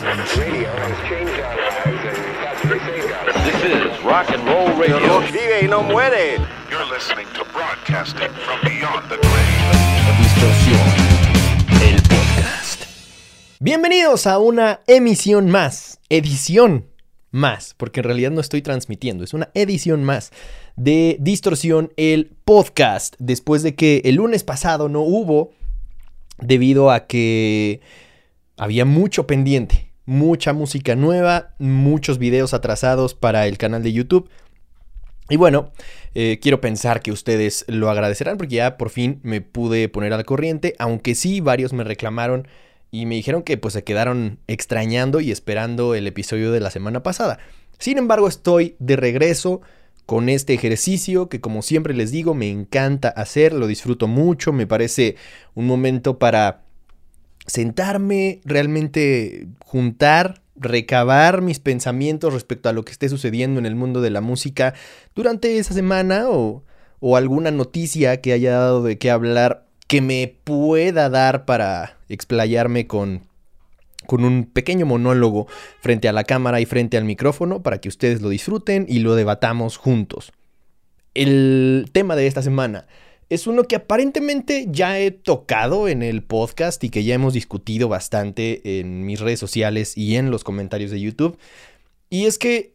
This is rock and roll radio. Vive y no muere. You're listening to broadcasting from beyond the grave. Distorsión, el podcast. Bienvenidos a una emisión más, edición más, porque en realidad no estoy transmitiendo, es una edición más de Distorsión, el podcast, después de que el lunes pasado no hubo, debido a que había mucho pendiente, mucha música nueva, muchos videos atrasados para el canal de YouTube. Y bueno, eh, quiero pensar que ustedes lo agradecerán porque ya por fin me pude poner al corriente, aunque sí varios me reclamaron y me dijeron que pues se quedaron extrañando y esperando el episodio de la semana pasada. Sin embargo, estoy de regreso con este ejercicio que como siempre les digo me encanta hacer, lo disfruto mucho, me parece un momento para sentarme, realmente juntar, recabar mis pensamientos respecto a lo que esté sucediendo en el mundo de la música durante esa semana o, o alguna noticia que haya dado de qué hablar que me pueda dar para explayarme con, con un pequeño monólogo frente a la cámara y frente al micrófono para que ustedes lo disfruten y lo debatamos juntos. El tema de esta semana es uno que aparentemente ya he tocado en el podcast y que ya hemos discutido bastante en mis redes sociales y en los comentarios de YouTube. Y es que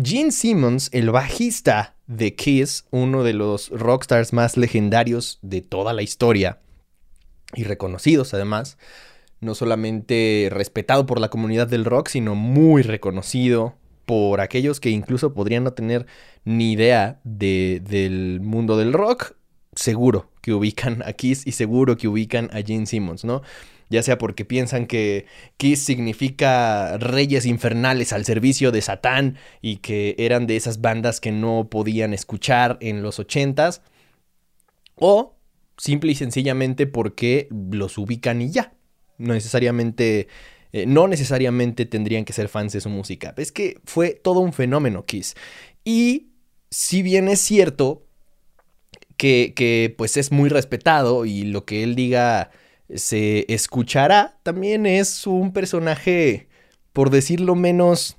Gene Simmons, el bajista de Kiss, uno de los rockstars más legendarios de toda la historia y reconocidos además, no solamente respetado por la comunidad del rock, sino muy reconocido por aquellos que incluso podrían no tener ni idea de, del mundo del rock seguro que ubican a Kiss y seguro que ubican a Gene Simmons, ¿no? Ya sea porque piensan que Kiss significa reyes infernales al servicio de Satán y que eran de esas bandas que no podían escuchar en los ochentas, o simple y sencillamente porque los ubican y ya. No necesariamente, eh, no necesariamente tendrían que ser fans de su música. Es que fue todo un fenómeno Kiss. Y si bien es cierto, que, pues es muy respetado y lo que él diga se escuchará, también es un personaje, por decirlo menos,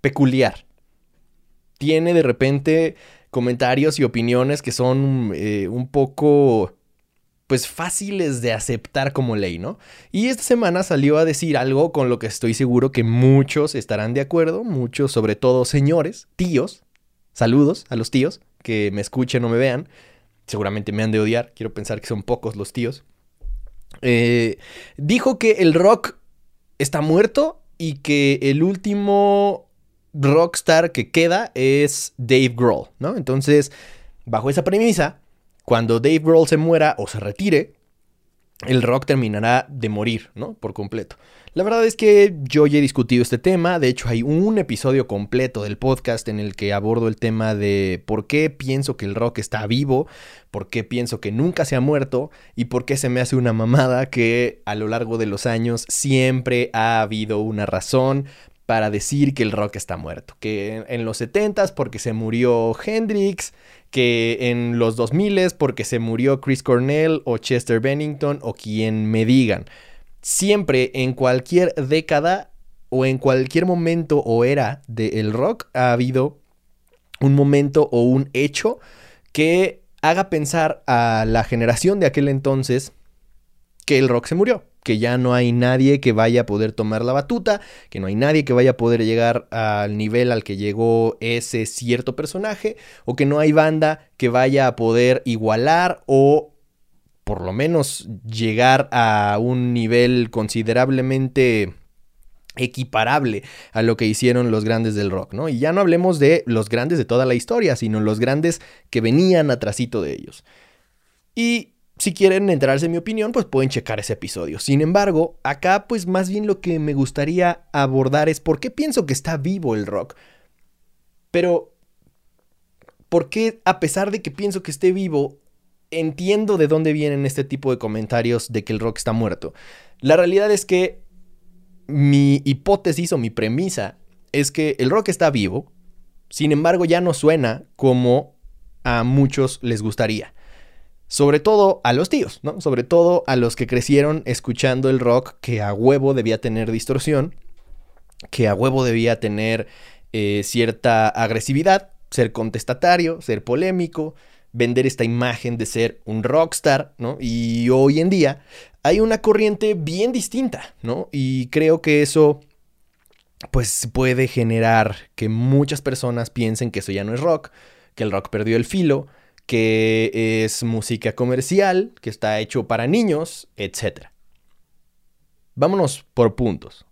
peculiar. Tiene de repente comentarios y opiniones que son eh, un poco pues fáciles de aceptar como ley, ¿no? Y esta semana salió a decir algo con lo que estoy seguro que muchos estarán de acuerdo, muchos, sobre todo señores, tíos, saludos a los tíos que me escuchen o me vean, seguramente me han de odiar, quiero pensar que son pocos los tíos, eh, dijo que el rock está muerto y que el último rockstar que queda es Dave Grohl, ¿no? Entonces, bajo esa premisa, cuando Dave Grohl se muera o se retire, el rock terminará de morir, ¿no? Por completo. La verdad es que yo ya he discutido este tema, de hecho hay un episodio completo del podcast en el que abordo el tema de por qué pienso que el rock está vivo, por qué pienso que nunca se ha muerto y por qué se me hace una mamada que a lo largo de los años siempre ha habido una razón para decir que el rock está muerto, que en los 70s porque se murió Hendrix, que en los 2000s porque se murió Chris Cornell o Chester Bennington o quien me digan. Siempre en cualquier década o en cualquier momento o era del rock ha habido un momento o un hecho que haga pensar a la generación de aquel entonces que el rock se murió, que ya no hay nadie que vaya a poder tomar la batuta, que no hay nadie que vaya a poder llegar al nivel al que llegó ese cierto personaje, o que no hay banda que vaya a poder igualar o por lo menos llegar a un nivel considerablemente equiparable a lo que hicieron los grandes del rock, ¿no? Y ya no hablemos de los grandes de toda la historia, sino los grandes que venían atrásito de ellos. Y si quieren enterarse en mi opinión, pues pueden checar ese episodio. Sin embargo, acá pues más bien lo que me gustaría abordar es por qué pienso que está vivo el rock. Pero, ¿por qué a pesar de que pienso que esté vivo, entiendo de dónde vienen este tipo de comentarios de que el rock está muerto. La realidad es que mi hipótesis o mi premisa es que el rock está vivo, sin embargo ya no suena como a muchos les gustaría. Sobre todo a los tíos, ¿no? Sobre todo a los que crecieron escuchando el rock que a huevo debía tener distorsión que a huevo debía tener eh, cierta agresividad, ser contestatario, ser polémico, vender esta imagen de ser un rockstar, ¿no? Y hoy en día hay una corriente bien distinta, ¿no? Y creo que eso pues puede generar que muchas personas piensen que eso ya no es rock, que el rock perdió el filo, que es música comercial, que está hecho para niños, etc. Vámonos por puntos.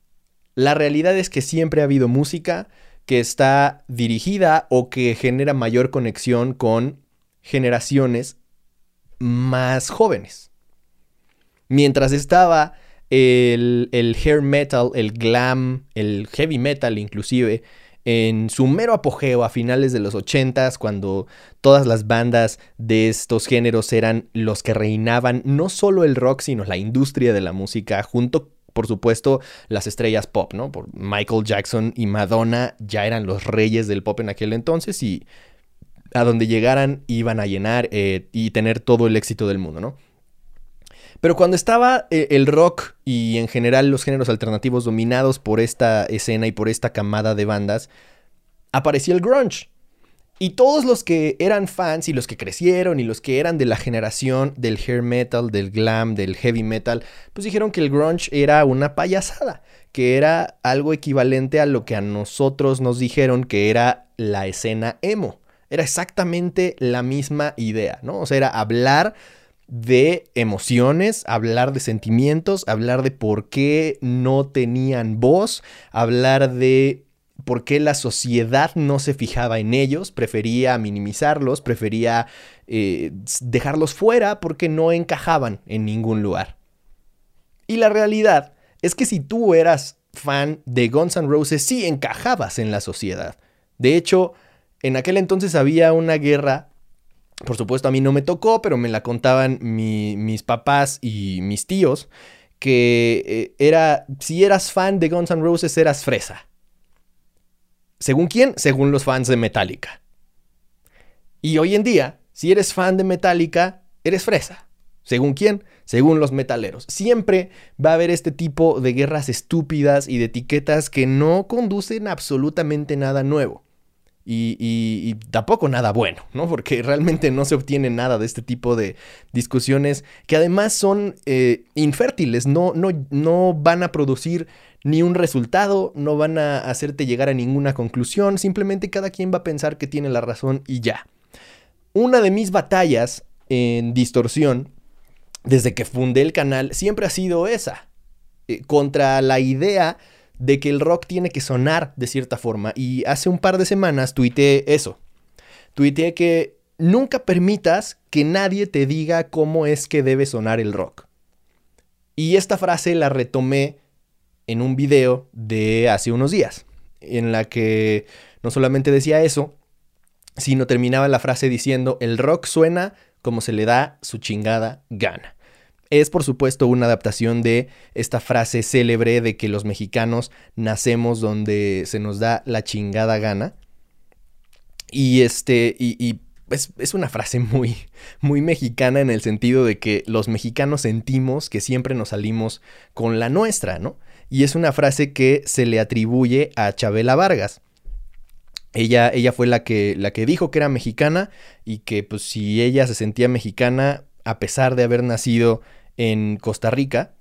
La realidad es que siempre ha habido música que está dirigida o que genera mayor conexión con generaciones más jóvenes. Mientras estaba el, el, hair metal, el glam, el heavy metal inclusive, en su mero apogeo a finales de los 80s, cuando todas las bandas de estos géneros eran los que reinaban no solo el rock, sino la industria de la música, junto por supuesto, las estrellas pop, ¿no? Por Michael Jackson y Madonna ya eran los reyes del pop en aquel entonces y a donde llegaran iban a llenar eh, y tener todo el éxito del mundo, ¿no? Pero cuando estaba eh, el rock y en general los géneros alternativos dominados por esta escena y por esta camada de bandas, apareció el grunge. Y todos los que eran fans y los que crecieron y los que eran de la generación del hair metal, del glam, del heavy metal, pues dijeron que el grunge era una payasada, que era algo equivalente a lo que a nosotros nos dijeron que era la escena emo. Era exactamente la misma idea, ¿no? O sea, era hablar de emociones, hablar de sentimientos, hablar de por qué no tenían voz, hablar de por qué la sociedad no se fijaba en ellos, prefería minimizarlos, prefería eh, dejarlos fuera porque no encajaban en ningún lugar. Y la realidad es que si tú eras fan de Guns N' Roses, sí encajabas en la sociedad. De hecho, en aquel entonces había una guerra, por supuesto a mí no me tocó, pero me la contaban mis papás y mis tíos, que eh, era, si eras fan de Guns N' Roses eras fresa. ¿Según quién? Según los fans de Metallica. Y hoy en día, si eres fan de Metallica, eres fresa. ¿Según quién? Según los metaleros. Siempre va a haber este tipo de guerras estúpidas y de etiquetas que no conducen absolutamente nada nuevo y, tampoco nada bueno, ¿no? Porque realmente no se obtiene nada de este tipo de discusiones que además son eh, infértiles, no, no, no van a producir ni un resultado, no van a hacerte llegar a ninguna conclusión, simplemente cada quien va a pensar que tiene la razón y ya. Una de mis batallas en distorsión, desde que fundé el canal, siempre ha sido esa, eh, contra la idea de que el rock tiene que sonar de cierta forma. Y hace un par de semanas tuiteé eso. Tuiteé que nunca permitas que nadie te diga cómo es que debe sonar el rock. Y esta frase la retomé en un video de hace unos días, en la que no solamente decía eso, sino terminaba la frase diciendo, el rock suena como se le da su chingada gana es por supuesto una adaptación de esta frase célebre de que los mexicanos nacemos donde se nos da la chingada gana. Y este, y, es, una frase muy, muy mexicana en el sentido de que los mexicanos sentimos que siempre nos salimos con la nuestra, ¿no? Y es una frase que se le atribuye a Chabela Vargas. Ella, ella fue la que, la que dijo que era mexicana y que pues si ella se sentía mexicana, a pesar de haber nacido en Costa Rica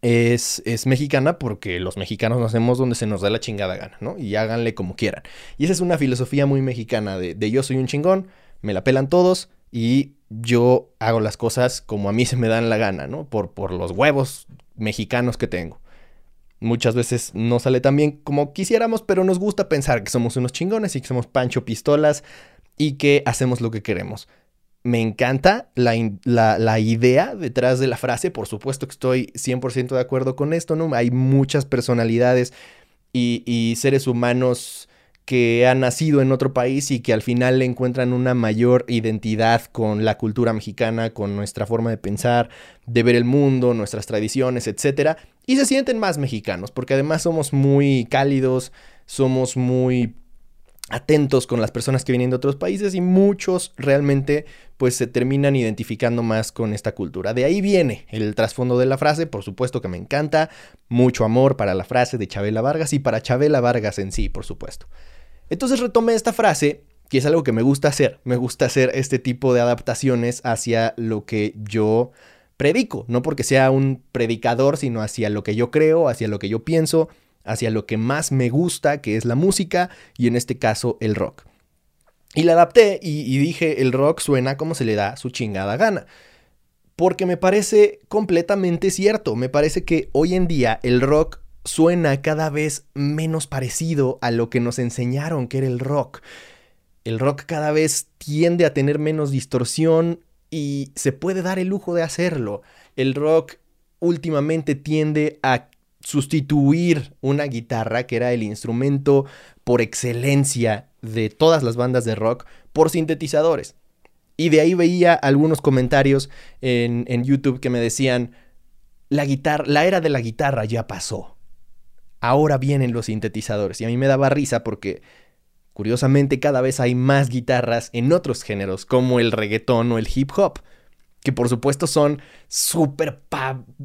es, es, mexicana porque los mexicanos nacemos donde se nos da la chingada gana, ¿no? Y háganle como quieran. Y esa es una filosofía muy mexicana de, de yo soy un chingón, me la pelan todos y yo hago las cosas como a mí se me dan la gana, ¿no? Por, por los huevos mexicanos que tengo. Muchas veces no sale tan bien como quisiéramos, pero nos gusta pensar que somos unos chingones y que somos Pancho Pistolas y que hacemos lo que queremos me encanta la, idea detrás de la frase. Por supuesto que estoy 100% de acuerdo con esto, ¿no? Hay muchas personalidades y, seres humanos que han nacido en otro país y que al final encuentran una mayor identidad con la cultura mexicana, con nuestra forma de pensar, de ver el mundo, nuestras tradiciones, etc. Y se sienten más mexicanos, porque además somos muy cálidos, somos muy atentos con las personas que vienen de otros países y muchos realmente pues se terminan identificando más con esta cultura. De ahí viene el trasfondo de la frase, por supuesto que me encanta, mucho amor para la frase de Chabela Vargas y para Chabela Vargas en sí, por supuesto. Entonces retomé esta frase, que es algo que me gusta hacer, me gusta hacer este tipo de adaptaciones hacia lo que yo predico, no porque sea un predicador, sino hacia lo que yo creo, hacia lo que yo pienso, hacia lo que más me gusta, que es la música y en este caso el rock. Y la adapté y, dije, el rock suena como se le da su chingada gana. Porque me parece completamente cierto, me parece que hoy en día el rock suena cada vez menos parecido a lo que nos enseñaron que era el rock. El rock cada vez tiende a tener menos distorsión y se puede dar el lujo de hacerlo. El rock últimamente tiende a sustituir una guitarra, que era el instrumento por excelencia de todas las bandas de rock, por sintetizadores. Y de ahí veía algunos comentarios en, YouTube que me decían, la, guitarra, la era de la guitarra ya pasó. Ahora vienen los sintetizadores. Y a mí me daba risa porque, curiosamente, cada vez hay más guitarras en otros géneros, como el reggaetón o el hip hop que por supuesto son súper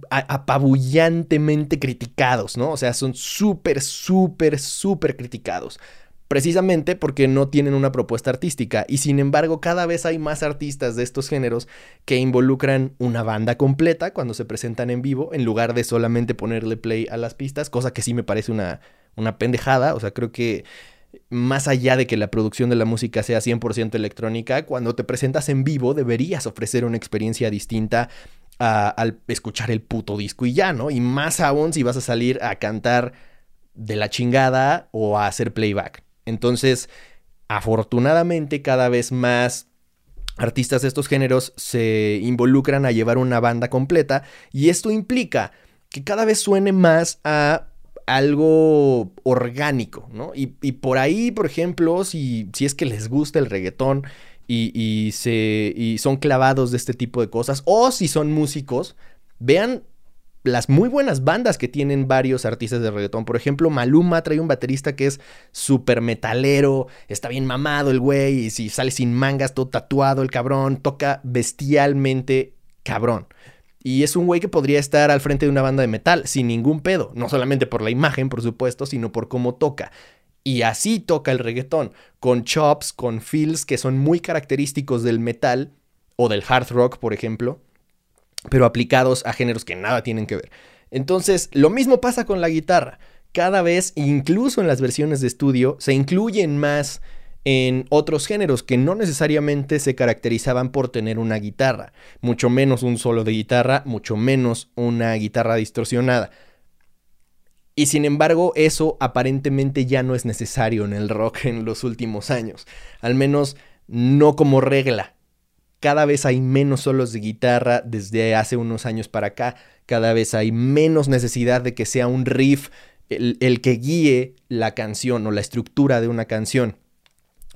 apabullantemente criticados, ¿no? O sea, son súper, súper, súper criticados. Precisamente porque no tienen una propuesta artística y sin embargo cada vez hay más artistas de estos géneros que involucran una banda completa cuando se presentan en vivo en lugar de solamente ponerle play a las pistas, cosa que sí me parece una, una pendejada, o sea, creo que más allá de que la producción de la música sea 100% electrónica, cuando te presentas en vivo deberías ofrecer una experiencia distinta al escuchar el puto disco y ya, ¿no? Y más aún si vas a salir a cantar de la chingada o a hacer playback. Entonces, afortunadamente cada vez más artistas de estos géneros se involucran a llevar una banda completa y esto implica que cada vez suene más a algo orgánico, ¿no? Y, por ahí, por ejemplo, si, es que les gusta el reggaetón y, se, y son clavados de este tipo de cosas, o si son músicos, vean las muy buenas bandas que tienen varios artistas de reggaetón. Por ejemplo, Maluma trae un baterista que es súper metalero, está bien mamado el güey, y si sale sin mangas, todo tatuado el cabrón, toca bestialmente cabrón. Y es un güey que podría estar al frente de una banda de metal sin ningún pedo. No solamente por la imagen, por supuesto, sino por cómo toca. Y así toca el reggaetón, con chops, con feels que son muy característicos del metal o del hard rock, por ejemplo, pero aplicados a géneros que nada tienen que ver. Entonces, lo mismo pasa con la guitarra. Cada vez, incluso en las versiones de estudio, se incluyen más en otros géneros que no necesariamente se caracterizaban por tener una guitarra, mucho menos un solo de guitarra, mucho menos una guitarra distorsionada. Y sin embargo, eso aparentemente ya no es necesario en el rock en los últimos años, al menos no como regla. Cada vez hay menos solos de guitarra desde hace unos años para acá, cada vez hay menos necesidad de que sea un riff el, que guíe la canción o la estructura de una canción.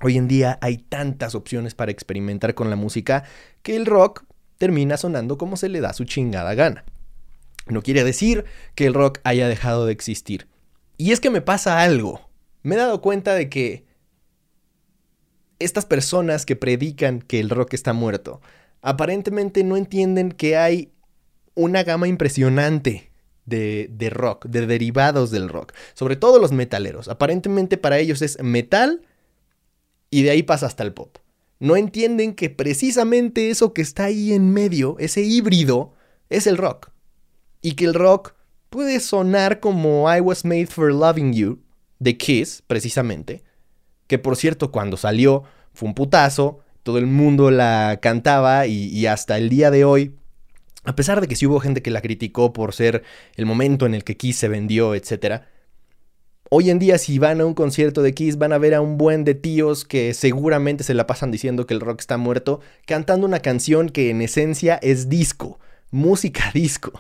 Hoy en día hay tantas opciones para experimentar con la música que el rock termina sonando como se le da su chingada gana. No quiere decir que el rock haya dejado de existir. Y es que me pasa algo. Me he dado cuenta de que estas personas que predican que el rock está muerto, aparentemente no entienden que hay una gama impresionante de, de, rock, de derivados del rock, sobre todo los metaleros. Aparentemente para ellos es metal y de ahí pasa hasta el pop. No entienden que precisamente eso que está ahí en medio, ese híbrido, es el rock. Y que el rock puede sonar como I Was Made for Loving You, de Kiss, precisamente. Que por cierto, cuando salió fue un putazo, todo el mundo la cantaba y, hasta el día de hoy a pesar de que sí hubo gente que la criticó por ser el momento en el que Kiss se vendió, etcétera, Hoy en día si van a un concierto de Kiss van a ver a un buen de tíos que seguramente se la pasan diciendo que el rock está muerto, cantando una canción que en esencia es disco, música disco.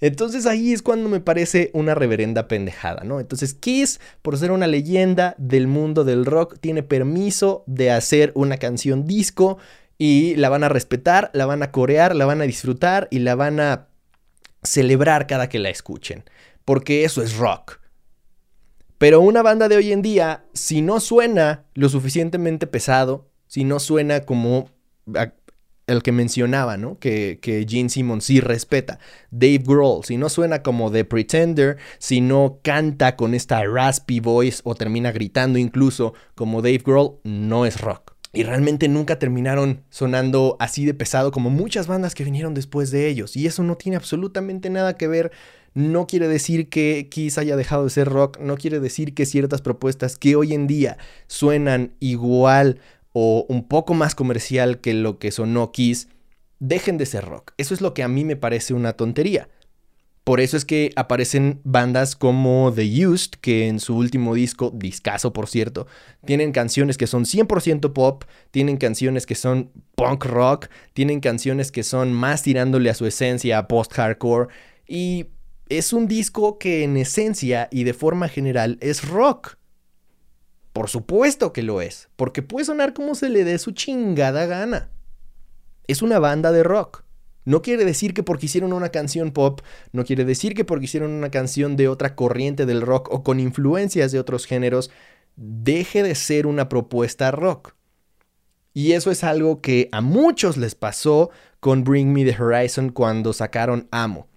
Entonces ahí es cuando me parece una reverenda pendejada, ¿no? Entonces Kiss, por ser una leyenda del mundo del rock, tiene permiso de hacer una canción disco y la van a respetar, la van a corear, la van a disfrutar y la van a celebrar cada que la escuchen, porque eso es rock. Pero una banda de hoy en día, si no suena lo suficientemente pesado, si no suena como el que mencionaba, ¿no? Que, que Gene Simmons sí respeta. Dave Grohl, si no suena como The Pretender, si no canta con esta raspy voice o termina gritando incluso como Dave Grohl, no es rock. Y realmente nunca terminaron sonando así de pesado como muchas bandas que vinieron después de ellos. Y eso no tiene absolutamente nada que ver no quiere decir que Kiss haya dejado de ser rock, no quiere decir que ciertas propuestas que hoy en día suenan igual o un poco más comercial que lo que sonó Kiss, dejen de ser rock. Eso es lo que a mí me parece una tontería. Por eso es que aparecen bandas como The Used, que en su último disco, discaso por cierto, tienen canciones que son 100% pop, tienen canciones que son punk rock, tienen canciones que son más tirándole a su esencia post-hardcore. Y es un disco que en esencia y de forma general es rock. Por supuesto que lo es, porque puede sonar como se le dé su chingada gana. Es una banda de rock. No quiere decir que porque hicieron una canción pop, no quiere decir que porque hicieron una canción de otra corriente del rock o con influencias de otros géneros, deje de ser una propuesta rock. Y eso es algo que a muchos les pasó con Bring Me the Horizon cuando sacaron Amo.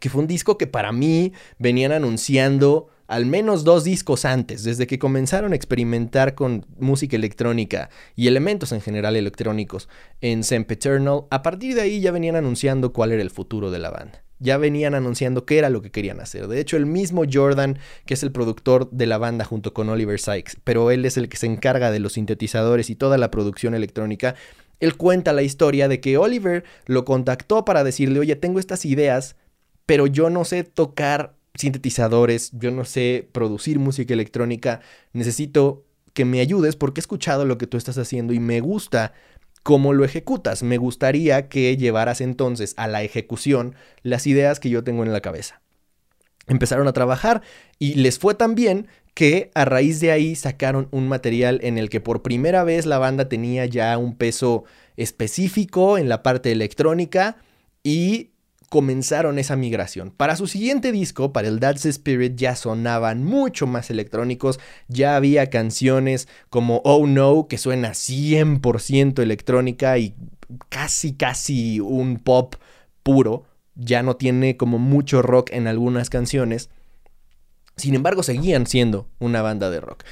Que fue un disco que para mí venían anunciando al menos dos discos antes, desde que comenzaron a experimentar con música electrónica y elementos en general electrónicos en Sempeternal, a partir de ahí ya venían anunciando cuál era el futuro de la banda. Ya venían anunciando qué era lo que querían hacer. De hecho, el mismo Jordan, que es el productor de la banda junto con Oliver Sykes, pero él es el que se encarga de los sintetizadores y toda la producción electrónica, él cuenta la historia de que Oliver lo contactó para decirle, oye, tengo estas ideas, pero yo no sé tocar sintetizadores, yo no sé producir música electrónica, necesito que me ayudes porque he escuchado lo que tú estás haciendo y me gusta cómo lo ejecutas. Me gustaría que llevaras entonces a la ejecución las ideas que yo tengo en la cabeza. Empezaron a trabajar y les fue tan bien que a raíz de ahí sacaron un material en el que por primera vez la banda tenía ya un peso específico en la parte electrónica y comenzaron esa migración. Para su siguiente disco, para el That's Spirit, ya sonaban mucho más electrónicos, ya había canciones como Oh No, que suena 100% electrónica y casi, casi un pop puro, ya no tiene como mucho rock en algunas canciones. Sin embargo, seguían siendo una banda de rock.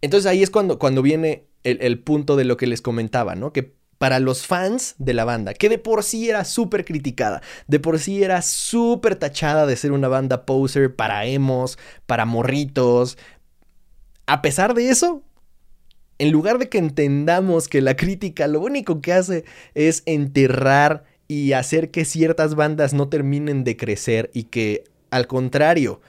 Entonces ahí es cuando, cuando viene el, el punto de lo que les comentaba, ¿no? Que para los fans de la banda, que de por sí era súper criticada, de por sí era súper tachada de ser una banda poser para emos, para morritos. A pesar de eso, en lugar de que entendamos que la crítica lo único que hace es enterrar y hacer que ciertas bandas no terminen de crecer y que, al contrario,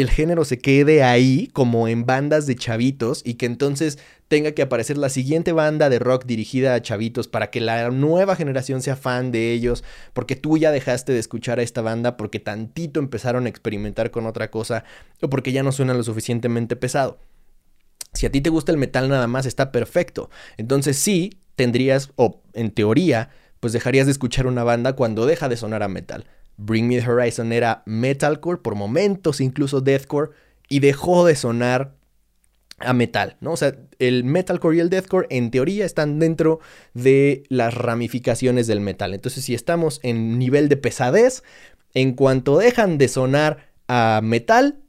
el género se quede ahí como en bandas de chavitos y que entonces tenga que aparecer la siguiente banda de rock dirigida a chavitos para que la nueva generación sea fan de ellos, porque tú ya dejaste de escuchar a esta banda porque tantito empezaron a experimentar con otra cosa o porque ya no suena lo suficientemente pesado. Si a ti te gusta el metal nada más está perfecto. Entonces sí, tendrías, o en teoría, pues dejarías de escuchar una banda cuando deja de sonar a metal. Bring Me the Horizon era metalcore, por momentos incluso deathcore, y dejó de sonar a metal, ¿no? O sea, el metalcore y el deathcore en teoría están dentro de las ramificaciones del metal. Entonces, si estamos en nivel de pesadez, en cuanto dejan de sonar a metal,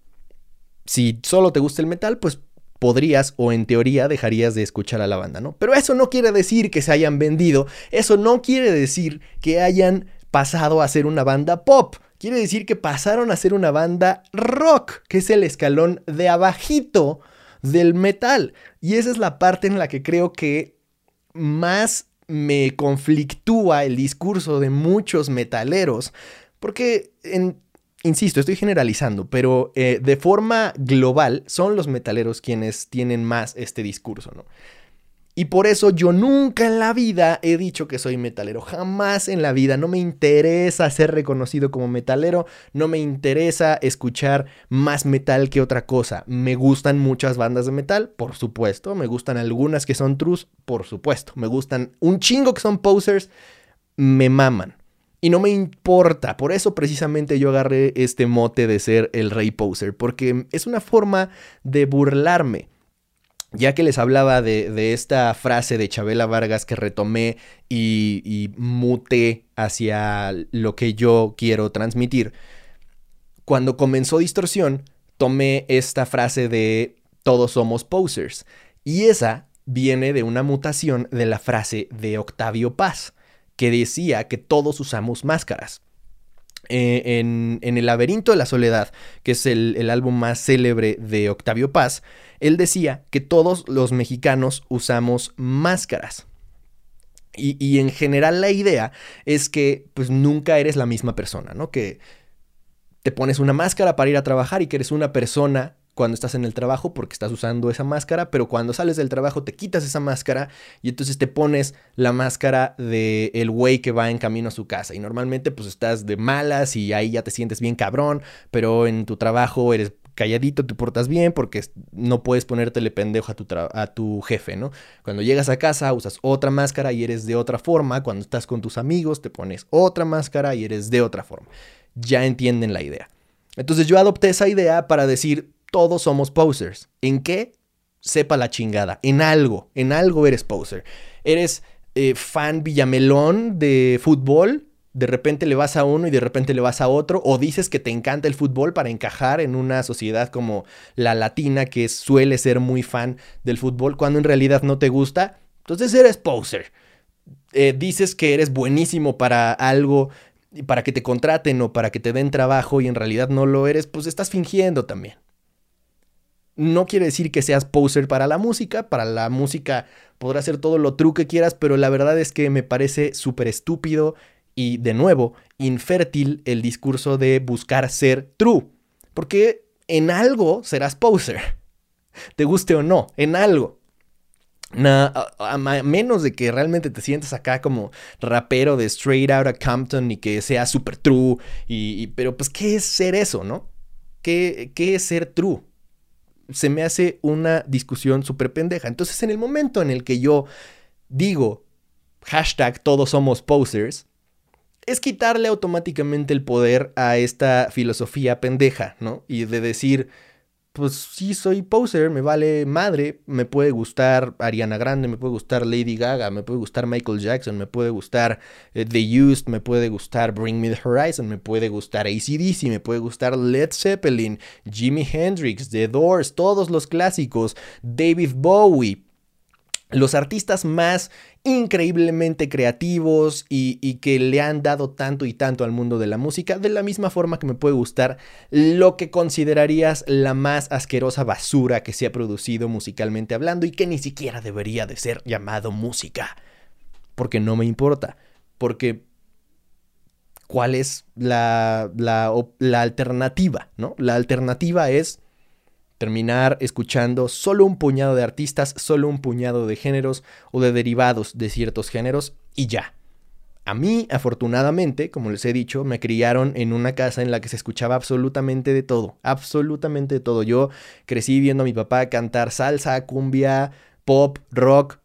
si solo te gusta el metal, pues podrías o en teoría dejarías de escuchar a la banda, ¿no? Pero eso no quiere decir que se hayan vendido, eso no quiere decir que hayan pasado a ser una banda pop. Quiere decir que pasaron a ser una banda rock, que es el escalón de abajito del metal. Y esa es la parte en la que creo que más me conflictúa el discurso de muchos metaleros. Porque, insisto, estoy generalizando, pero eh, de forma global son los metaleros quienes tienen más este discurso, ¿no? Y por eso yo nunca en la vida he dicho que soy metalero. Jamás en la vida. No me interesa ser reconocido como metalero. No me interesa escuchar más metal que otra cosa. Me gustan muchas bandas de metal, por supuesto. Me gustan algunas que son trus, por supuesto. Me gustan un chingo que son posers. Me maman. Y no me importa, por eso precisamente yo agarré este mote de ser el rey poser, porque es una forma de burlarme. Ya que les hablaba de, esta frase de Chabela Vargas que retomé y, y muté hacia lo que yo quiero transmitir, cuando comenzó Distorsión, tomé esta frase de todos somos posers. Y esa viene de una mutación de la frase de Octavio Paz que decía que todos usamos máscaras. Eh, en, El laberinto de la soledad, que es el, álbum más célebre de Octavio Paz, él decía que todos los mexicanos usamos máscaras. Y, y, en general la idea es que pues nunca eres la misma persona, ¿no? Que te pones una máscara para ir a trabajar y que eres una persona cuando estás en el trabajo porque estás usando esa máscara, pero cuando sales del trabajo te quitas esa máscara y entonces te pones la máscara de el güey que va en camino a su casa y normalmente pues estás de malas y ahí ya te sientes bien cabrón, pero en tu trabajo eres calladito, te portas bien porque no puedes ponértele pendejo a tu, a tu jefe, ¿no? Cuando llegas a casa usas otra máscara y eres de otra forma, cuando estás con tus amigos te pones otra máscara y eres de otra forma. Ya entienden la idea. Entonces yo adopté esa idea para decir, todos somos posers. ¿En qué? Sepa la chingada. En algo. En algo eres poser. Eres eh, fan Villamelón de fútbol. De repente le vas a uno y de repente le vas a otro. O dices que te encanta el fútbol para encajar en una sociedad como la latina que suele ser muy fan del fútbol cuando en realidad no te gusta. Entonces eres poser. Eh, dices que eres buenísimo para algo para que te contraten o para que te den trabajo y en realidad no lo eres, pues estás fingiendo también. No quiere decir que seas poser para la música, para la música podrás hacer todo lo true que quieras, pero la verdad es que me parece súper estúpido y de nuevo infértil el discurso de buscar ser true, porque en algo serás poser, te guste o no, en algo. a, menos de que realmente te sientas acá como rapero de Straight Outta Compton y que sea super true, y, pero pues, ¿qué es ser eso, no? ¿Qué, ¿Qué es ser true? Se me hace una discusión súper pendeja. Entonces, en el momento en el que yo digo hashtag todos somos posers, es quitarle automáticamente el poder a esta filosofía pendeja, ¿no? Y de decir, pues sí soy poser, me vale madre, me puede gustar Ariana Grande, me puede gustar Lady Gaga, me puede gustar Michael Jackson, me puede gustar eh, The Used, me puede gustar Bring Me the Horizon, me puede gustar ACDC, me puede gustar Led Zeppelin, Jimi Hendrix, The Doors, todos los clásicos, David Bowie, los artistas más increíblemente creativos y, que le han dado tanto y tanto al mundo de la música, de la misma forma que me puede gustar lo que considerarías la más asquerosa basura que se ha producido musicalmente hablando y que ni siquiera debería de ser llamado música. Porque no me importa, porque ¿cuál es la, la, la alternativa? ¿no? La alternativa es terminar escuchando solo un puñado de artistas, solo un puñado de géneros o de derivados de ciertos géneros y ya. A mí, afortunadamente, como les he dicho, me criaron en una casa en la que se escuchaba absolutamente de todo, absolutamente de todo. Yo crecí viendo a mi papá cantar salsa, cumbia, pop, rock,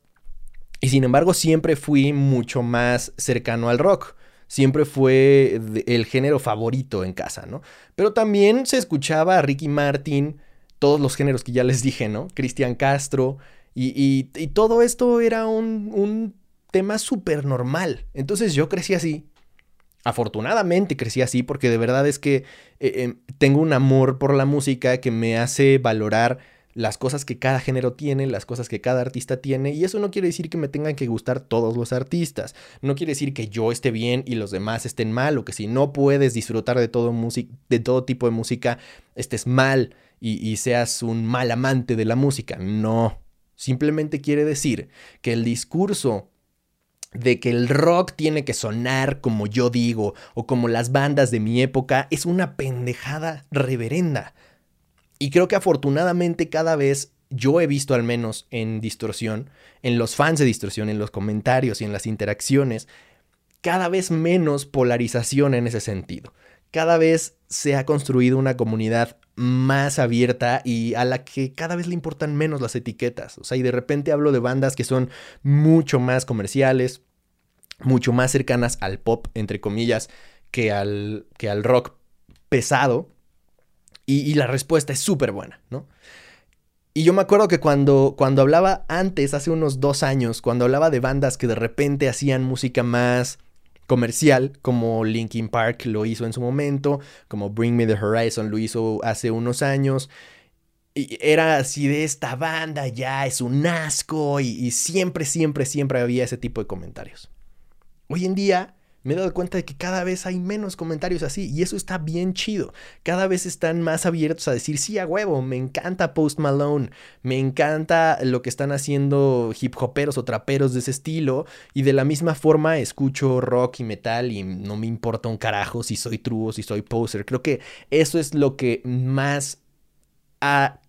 y sin embargo siempre fui mucho más cercano al rock siempre fue el género favorito en casa, ¿no? Pero también se escuchaba a Ricky Martin, todos los géneros que ya les dije, ¿no? Cristian Castro, y, todo esto era un, tema súper normal. Entonces yo crecí así. Afortunadamente crecí así porque de verdad es que eh, em, tengo un amor por la música que me hace valorar las cosas que cada género tiene, las cosas que cada artista tiene, y eso no quiere decir que me tengan que gustar todos los artistas, no quiere decir que yo esté bien y los demás estén mal, o que si no puedes disfrutar de todo, de todo tipo de música, estés mal y, seas un mal amante de la música. No, simplemente quiere decir que el discurso de que el rock tiene que sonar como yo digo o como las bandas de mi época es una pendejada reverenda. Y creo que afortunadamente cada vez yo he visto al menos en distorsión, en los fans de distorsión, en los comentarios y en las interacciones, cada vez menos polarización en ese sentido. Cada vez se ha construido una comunidad más abierta y a la que cada vez le importan menos las etiquetas. O sea, y de repente hablo de bandas que son mucho más comerciales, mucho más cercanas al pop, entre comillas, que al, que al rock pesado. Y, y la respuesta es súper buena, ¿no? Y yo me acuerdo que cuando, cuando hablaba antes, hace unos dos años, cuando hablaba de bandas que de repente hacían música más comercial, como Linkin Park lo hizo en su momento, como Bring Me the Horizon lo hizo hace unos años, y era así de esta banda ya es un asco, y, y siempre, siempre, siempre había ese tipo de comentarios. Hoy en día me he dado cuenta de que cada vez hay menos comentarios así y eso está bien chido. Cada vez están más abiertos a decir, sí, a huevo, me encanta Post Malone, me encanta lo que están haciendo hip hoperos o traperos de ese estilo y de la misma forma escucho rock y metal y no me importa un carajo si soy true o si soy poser. Creo que eso es lo que más ha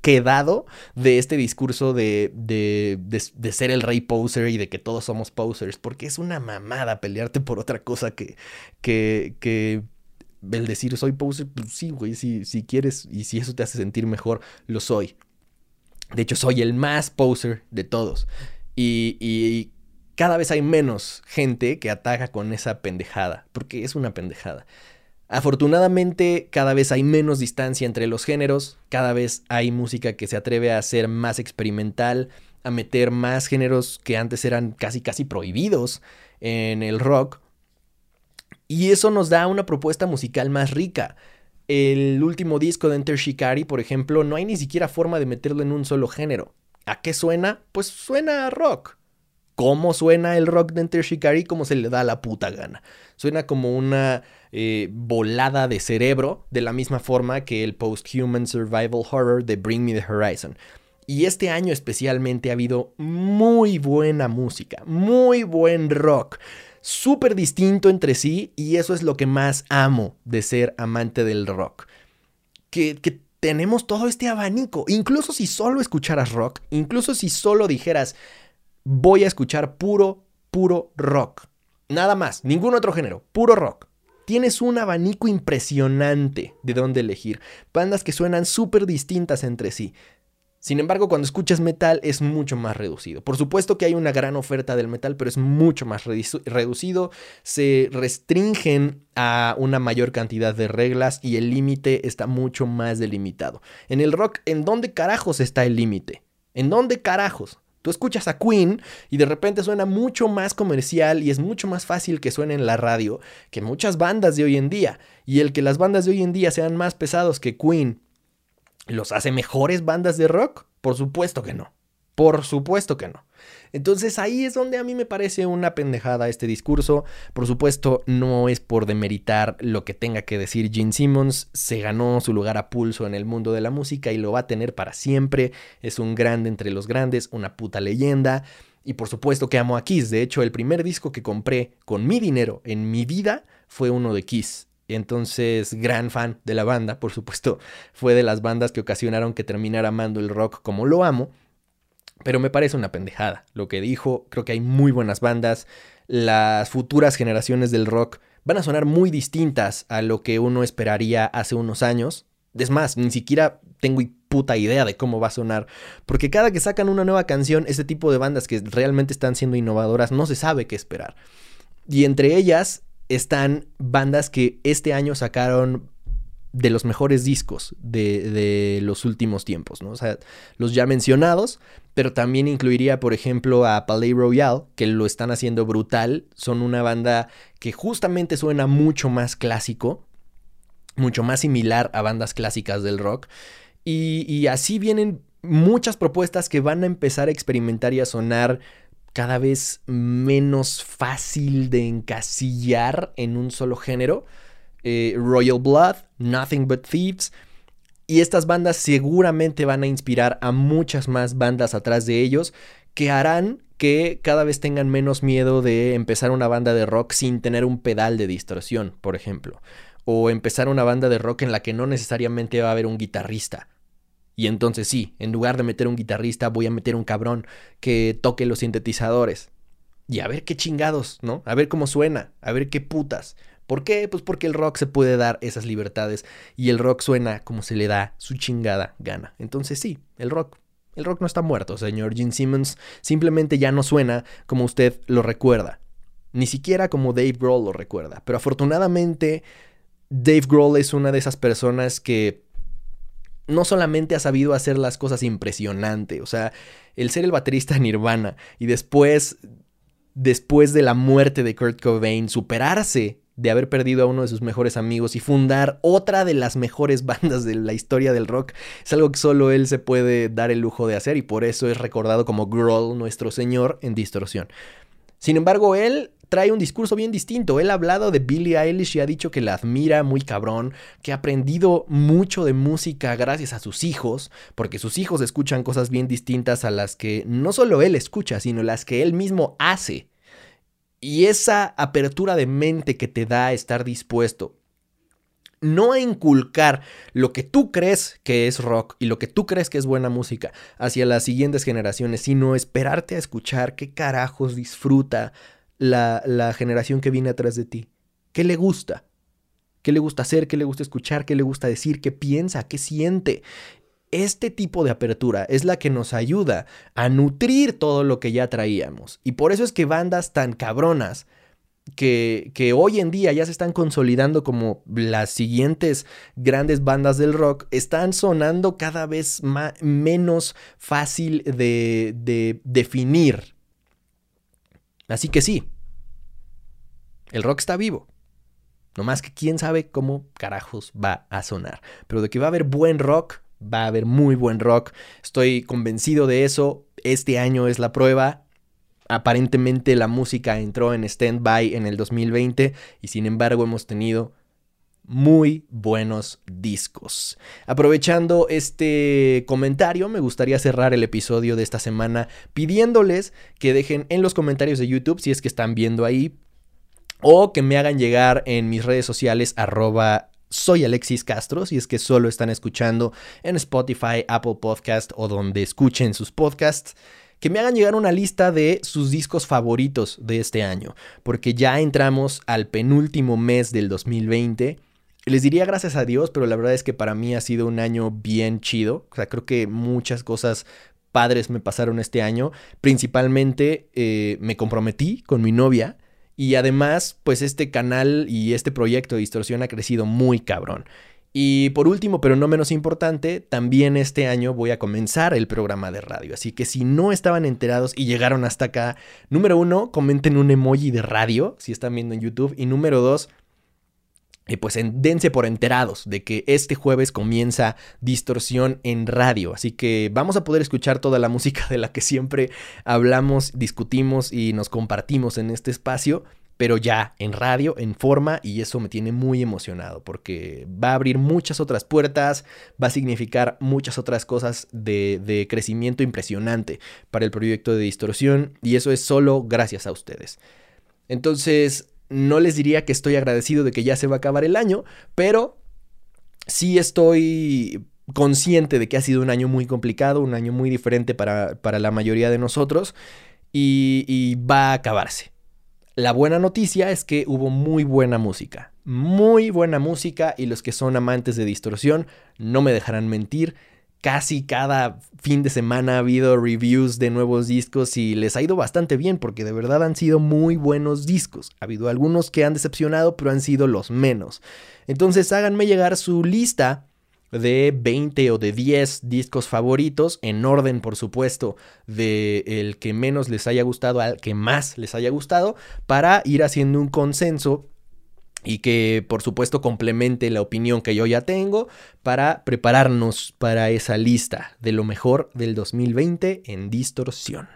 quedado de este discurso de, de, de, ser el rey poser y de que todos somos posers, porque es una mamada pelearte por otra cosa que, que, que el decir soy poser, pues sí, güey, si, si quieres y si eso te hace sentir mejor, lo soy. De hecho, soy el más poser de todos. Y, y cada vez hay menos gente que ataca con esa pendejada, porque es una pendejada. Afortunadamente cada vez hay menos distancia entre los géneros, cada vez hay música que se atreve a ser más experimental, a meter más géneros que antes eran casi casi prohibidos en el rock. Y eso nos da una propuesta musical más rica. El último disco de Enter Shikari, por ejemplo, no hay ni siquiera forma de meterlo en un solo género. ¿A qué suena? Pues suena a rock. ¿Cómo suena el rock de Enter Shikari? Como se le da la puta gana. Suena como una eh, volada de cerebro, de la misma forma que el post-human survival horror de Bring Me the Horizon. Y este año especialmente ha habido muy buena música, muy buen rock, súper distinto entre sí y eso es lo que más amo de ser amante del rock. Que, que tenemos todo este abanico, incluso si solo escucharas rock, incluso si solo dijeras voy a escuchar puro, puro rock. Nada más, ningún otro género, puro rock. Tienes un abanico impresionante de dónde elegir. Bandas que suenan súper distintas entre sí. Sin embargo, cuando escuchas metal es mucho más reducido. Por supuesto que hay una gran oferta del metal, pero es mucho más reducido. Se restringen a una mayor cantidad de reglas y el límite está mucho más delimitado. En el rock, ¿en dónde carajos está el límite? ¿En dónde carajos? Tú escuchas a Queen y de repente suena mucho más comercial y es mucho más fácil que suene en la radio que muchas bandas de hoy en día. Y el que las bandas de hoy en día sean más pesados que Queen, ¿los hace mejores bandas de rock? Por supuesto que no. Por supuesto que no. Entonces ahí es donde a mí me parece una pendejada este discurso. Por supuesto, no es por demeritar lo que tenga que decir Gene Simmons. Se ganó su lugar a pulso en el mundo de la música y lo va a tener para siempre. Es un grande entre los grandes, una puta leyenda. Y por supuesto que amo a Kiss. De hecho, el primer disco que compré con mi dinero en mi vida fue uno de Kiss. Entonces, gran fan de la banda, por supuesto, fue de las bandas que ocasionaron que terminara amando el rock como lo amo. Pero me parece una pendejada lo que dijo. Creo que hay muy buenas bandas. Las futuras generaciones del rock van a sonar muy distintas a lo que uno esperaría hace unos años. Es más, ni siquiera tengo puta idea de cómo va a sonar. Porque cada que sacan una nueva canción, ese tipo de bandas que realmente están siendo innovadoras, no se sabe qué esperar. Y entre ellas están bandas que este año sacaron de los mejores discos de, de, los últimos tiempos, ¿no? O sea, los ya mencionados, pero también incluiría, por ejemplo, a Palais Royal, que lo están haciendo brutal. Son una banda que justamente suena mucho más clásico, mucho más similar a bandas clásicas del rock. Y, y así vienen muchas propuestas que van a empezar a experimentar y a sonar cada vez menos fácil de encasillar en un solo género eh, Royal Blood, Nothing But Thieves. Y estas bandas seguramente van a inspirar a muchas más bandas atrás de ellos que harán que cada vez tengan menos miedo de empezar una banda de rock sin tener un pedal de distorsión, por ejemplo. O empezar una banda de rock en la que no necesariamente va a haber un guitarrista. Y entonces sí, en lugar de meter un guitarrista, voy a meter un cabrón que toque los sintetizadores. Y a ver qué chingados, ¿no? A ver cómo suena, a ver qué putas. ¿Por qué? Pues porque el rock se puede dar esas libertades y el rock suena como se le da su chingada gana. Entonces sí, el rock. El rock no está muerto, señor Gene Simmons. Simplemente ya no suena como usted lo recuerda. Ni siquiera como Dave Grohl lo recuerda. Pero afortunadamente, Dave Grohl es una de esas personas que no solamente ha sabido hacer las cosas impresionante, o sea, el ser el baterista de Nirvana y después, después de la muerte de Kurt Cobain, superarse de haber perdido a uno de sus mejores amigos y fundar otra de las mejores bandas de la historia del rock, es algo que solo él se puede dar el lujo de hacer y por eso es recordado como Grohl, nuestro señor, en distorsión. Sin embargo, él trae un discurso bien distinto. Él ha hablado de Billie Eilish y ha dicho que la admira muy cabrón, que ha aprendido mucho de música gracias a sus hijos, porque sus hijos escuchan cosas bien distintas a las que no solo él escucha, sino las que él mismo hace. Y esa apertura de mente que te da estar dispuesto no a inculcar lo que tú crees que es rock y lo que tú crees que es buena música hacia las siguientes generaciones, sino esperarte a escuchar qué carajos disfruta la, la generación que viene atrás de ti. ¿Qué le gusta? ¿Qué le gusta hacer? ¿Qué le gusta escuchar? ¿Qué le gusta decir? ¿Qué piensa? ¿Qué siente? Este tipo de apertura es la que nos ayuda a nutrir todo lo que ya traíamos. Y por eso es que bandas tan cabronas que, que, hoy en día ya se están consolidando como las siguientes grandes bandas del rock, están sonando cada vez menos fácil de, de definir. Así que sí, el rock está vivo. No más que quién sabe cómo carajos va a sonar. Pero de que va a haber buen rock, va a haber muy buen rock. Estoy convencido de eso. Este año es la prueba. Aparentemente la música entró en stand-by en el 2020 y sin embargo hemos tenido muy buenos discos. Aprovechando este comentario, me gustaría cerrar el episodio de esta semana pidiéndoles que dejen en los comentarios de YouTube, si es que están viendo ahí, o que me hagan llegar en mis redes sociales arroba soy Alexis Castro, si es que solo están escuchando en Spotify, Apple Podcast o donde escuchen sus podcasts que me hagan llegar una lista de sus discos favoritos de este año, porque ya entramos al penúltimo mes del 2020. Les diría gracias a Dios, pero la verdad es que para mí ha sido un año bien chido. O sea, creo que muchas cosas padres me pasaron este año. Principalmente eh, me comprometí con mi novia. Y además, pues este canal y este proyecto de distorsión ha crecido muy cabrón. Y por último, pero no menos importante, también este año voy a comenzar el programa de radio. Así que si no estaban enterados y llegaron hasta acá, número uno, comenten un emoji de radio si están viendo en YouTube. Y número dos, eh, pues dense por enterados de que este jueves comienza Distorsión en radio. Así que vamos a poder escuchar toda la música de la que siempre hablamos, discutimos y nos compartimos en este espacio pero ya en radio, en forma, y eso me tiene muy emocionado porque va a abrir muchas otras puertas, va a significar muchas otras cosas de, crecimiento impresionante para el proyecto de distorsión, y eso es solo gracias a ustedes. Entonces, no les diría que estoy agradecido de que ya se va a acabar el año, pero sí estoy consciente de que ha sido un año muy complicado, un año muy diferente para, la mayoría de nosotros, y va a acabarse la buena noticia es que hubo muy buena música, muy buena música y los que son amantes de distorsión no me dejarán mentir. Casi cada fin de semana ha habido reviews de nuevos discos y les ha ido bastante bien porque de verdad han sido muy buenos discos. Ha habido algunos que han decepcionado pero han sido los menos. Entonces háganme llegar su lista de 20 o de 10 discos favoritos, en orden por supuesto, de el que menos les haya gustado al que más les haya gustado, para ir haciendo un consenso y que por supuesto complemente la opinión que yo ya tengo para prepararnos para esa lista de lo mejor del 2020 en distorsión.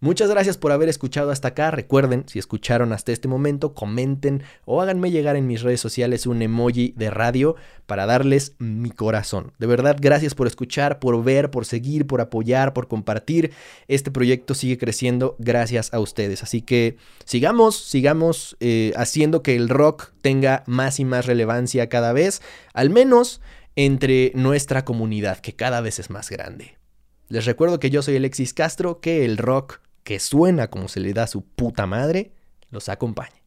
Muchas gracias por haber escuchado hasta acá. Recuerden, si escucharon hasta este momento, comenten o háganme llegar en mis redes sociales un emoji de radio para darles mi corazón. De verdad, gracias por escuchar, por ver, por seguir, por apoyar, por compartir. Este proyecto sigue creciendo gracias a ustedes. Así que sigamos, sigamos eh, haciendo que el rock tenga más y más relevancia cada vez, al menos entre nuestra comunidad, que cada vez es más grande. Les recuerdo que yo soy Alexis Castro, que el rock que suena como se le da a su puta madre, los acompañe.